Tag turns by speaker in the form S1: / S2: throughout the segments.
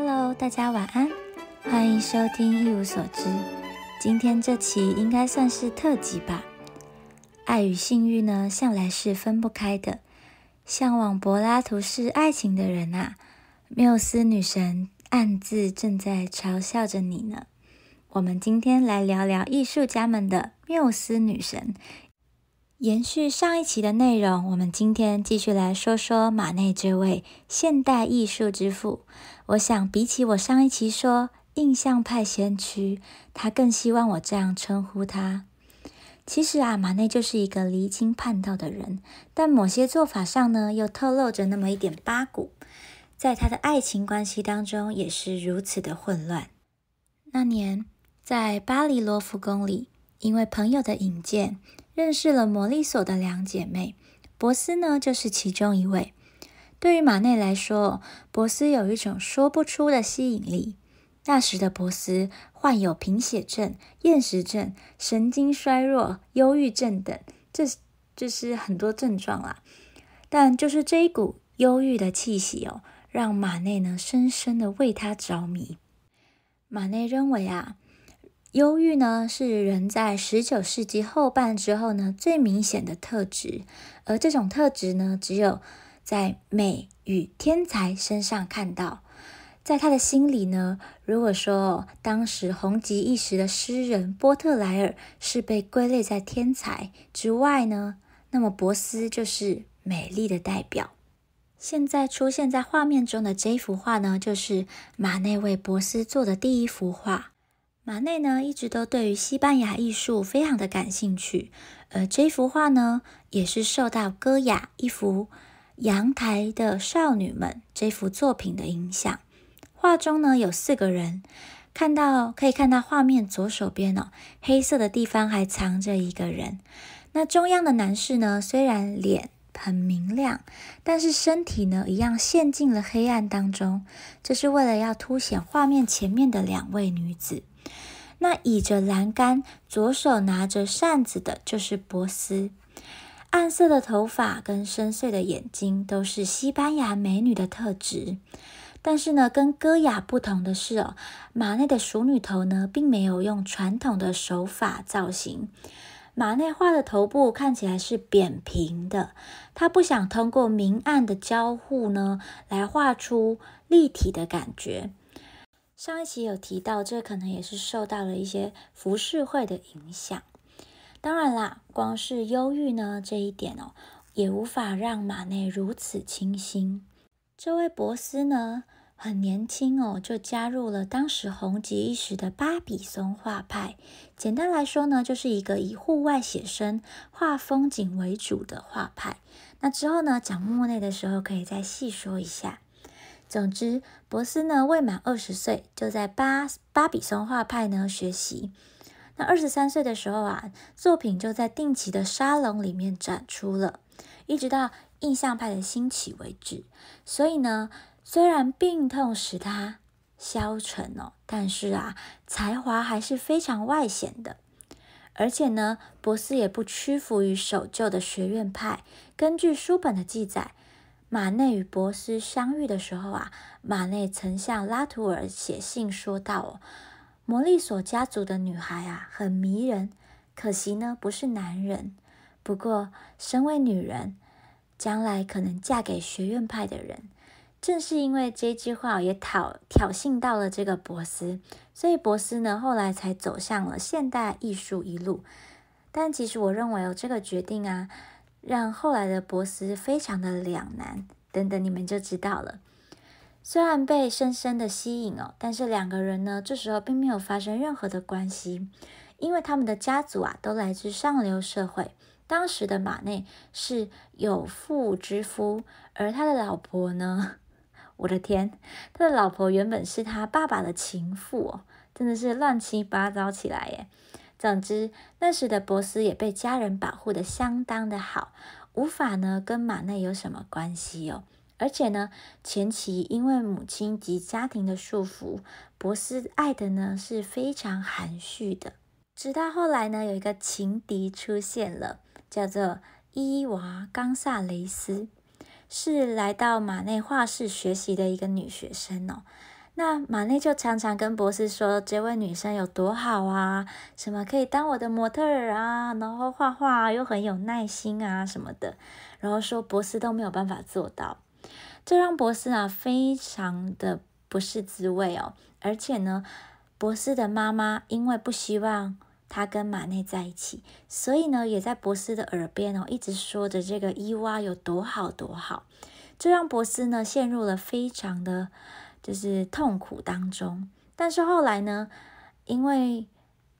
S1: Hello，大家晚安，欢迎收听一无所知。今天这期应该算是特辑吧。爱与性欲呢，向来是分不开的。向往柏拉图式爱情的人啊，缪斯女神暗自正在嘲笑着你呢。我们今天来聊聊艺术家们的缪斯女神。延续上一期的内容，我们今天继续来说说马内这位现代艺术之父。我想，比起我上一期说印象派先驱，他更希望我这样称呼他。其实啊，马内就是一个离经叛道的人，但某些做法上呢，又透露着那么一点八股。在他的爱情关系当中，也是如此的混乱。那年，在巴黎罗浮宫里，因为朋友的引荐。认识了魔力所的两姐妹，博斯呢就是其中一位。对于马内来说，博斯有一种说不出的吸引力。那时的博斯患有贫血症、厌食症、神经衰弱、忧郁症等，这就是很多症状啦。但就是这一股忧郁的气息哦，让马内呢深深的为他着迷。马内认为啊。忧郁呢，是人在十九世纪后半之后呢最明显的特质，而这种特质呢，只有在美与天才身上看到。在他的心里呢，如果说当时红极一时的诗人波特莱尔是被归类在天才之外呢，那么博斯就是美丽的代表。现在出现在画面中的这幅画呢，就是马内为博斯做的第一幅画。马内呢，一直都对于西班牙艺术非常的感兴趣，而这幅画呢，也是受到戈雅一幅《阳台的少女们》这幅作品的影响。画中呢，有四个人，看到可以看到画面左手边哦，黑色的地方还藏着一个人。那中央的男士呢，虽然脸很明亮，但是身体呢，一样陷进了黑暗当中，这是为了要凸显画面前面的两位女子。那倚着栏杆，左手拿着扇子的，就是波斯。暗色的头发跟深邃的眼睛，都是西班牙美女的特质。但是呢，跟戈雅不同的是哦，马内的熟女头呢，并没有用传统的手法造型。马内画的头部看起来是扁平的，他不想通过明暗的交互呢，来画出立体的感觉。上一期有提到，这可能也是受到了一些浮世绘的影响。当然啦，光是忧郁呢这一点哦，也无法让马内如此清新。这位博斯呢，很年轻哦，就加入了当时红极一时的巴比松画派。简单来说呢，就是一个以户外写生、画风景为主的画派。那之后呢，讲莫内的时候，可以再细说一下。总之，博斯呢未满二十岁，就在巴巴比松画派呢学习。那二十三岁的时候啊，作品就在定期的沙龙里面展出了，一直到印象派的兴起为止。所以呢，虽然病痛使他消沉哦，但是啊，才华还是非常外显的。而且呢，博斯也不屈服于守旧的学院派。根据书本的记载。马内与博斯相遇的时候啊，马内曾向拉图尔写信说道：“哦，摩利索家族的女孩啊，很迷人，可惜呢不是男人。不过，身为女人，将来可能嫁给学院派的人。”正是因为这句话也挑挑衅到了这个博斯，所以博斯呢后来才走向了现代艺术一路。但其实我认为哦，这个决定啊。让后来的博斯非常的两难，等等你们就知道了。虽然被深深的吸引哦，但是两个人呢，这时候并没有发生任何的关系，因为他们的家族啊都来自上流社会。当时的马内是有妇之夫，而他的老婆呢，我的天，他的老婆原本是他爸爸的情妇哦，真的是乱七八糟起来耶。总之，那时的博斯也被家人保护的相当的好，无法呢跟马内有什么关系哦。而且呢，前期因为母亲及家庭的束缚，博斯爱的呢是非常含蓄的。直到后来呢，有一个情敌出现了，叫做伊娃冈萨雷斯，是来到马内画室学习的一个女学生哦。那马内就常常跟博斯说这位女生有多好啊，什么可以当我的模特儿啊，然后画画又很有耐心啊什么的，然后说博斯都没有办法做到，这让博斯啊非常的不是滋味哦。而且呢，博斯的妈妈因为不希望他跟马内在一起，所以呢也在博斯的耳边哦一直说着这个伊娃有多好多好，这让博斯呢陷入了非常的。就是痛苦当中，但是后来呢，因为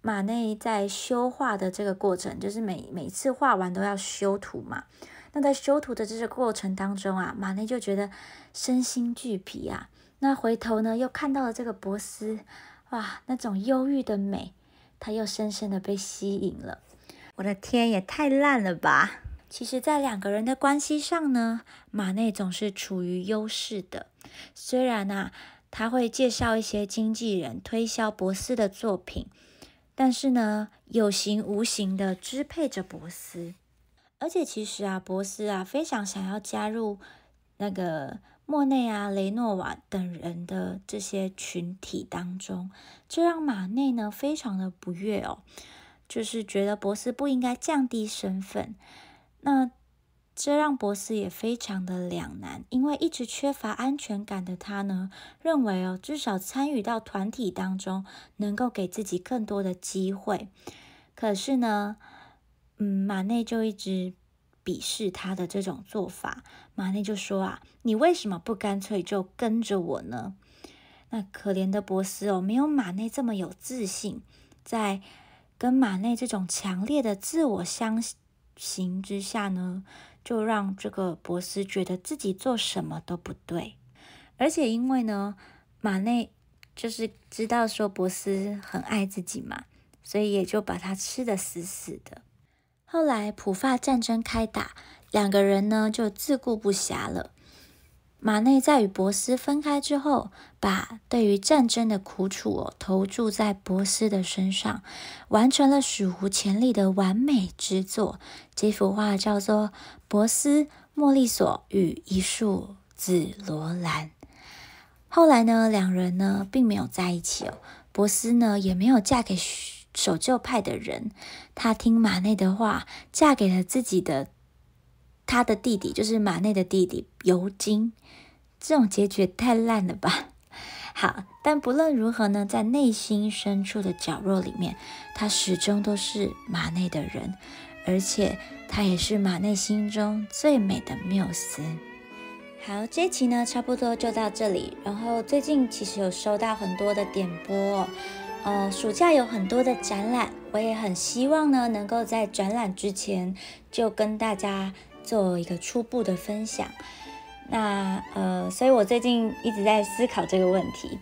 S1: 马内在修画的这个过程，就是每每次画完都要修图嘛。那在修图的这个过程当中啊，马内就觉得身心俱疲啊。那回头呢，又看到了这个博斯，哇，那种忧郁的美，他又深深的被吸引了。我的天，也太烂了吧！其实，在两个人的关系上呢，马内总是处于优势的。虽然啊，他会介绍一些经纪人推销博斯的作品，但是呢，有形无形的支配着博斯。而且，其实啊，博斯啊，非常想要加入那个莫内啊、雷诺瓦等人的这些群体当中，这让马内呢非常的不悦哦，就是觉得博斯不应该降低身份。那这让博斯也非常的两难，因为一直缺乏安全感的他呢，认为哦，至少参与到团体当中，能够给自己更多的机会。可是呢，嗯，马内就一直鄙视他的这种做法。马内就说啊，你为什么不干脆就跟着我呢？那可怜的博斯哦，没有马内这么有自信，在跟马内这种强烈的自我相。形之下呢，就让这个博斯觉得自己做什么都不对，而且因为呢，马内就是知道说博斯很爱自己嘛，所以也就把他吃的死死的。后来普法战争开打，两个人呢就自顾不暇了。马内在与博斯分开之后，把对于战争的苦楚投注在博斯的身上，完成了史无前例的完美之作。这幅画叫做《博斯莫利索与一束紫罗兰》。后来呢，两人呢并没有在一起哦。博斯呢也没有嫁给守旧派的人，他听马内的话，嫁给了自己的。他的弟弟就是马内的弟弟尤金，这种结局太烂了吧？好，但不论如何呢，在内心深处的角落里面，他始终都是马内的人，而且他也是马内心中最美的缪斯。好，这期呢差不多就到这里。然后最近其实有收到很多的点播，呃，暑假有很多的展览，我也很希望呢能够在展览之前就跟大家。做一个初步的分享，那呃，所以我最近一直在思考这个问题。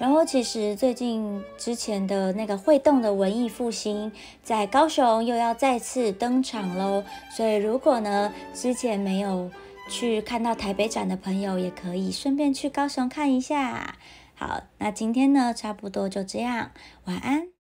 S1: 然后其实最近之前的那个会动的文艺复兴在高雄又要再次登场喽，所以如果呢之前没有去看到台北展的朋友，也可以顺便去高雄看一下。好，那今天呢差不多就这样，晚安。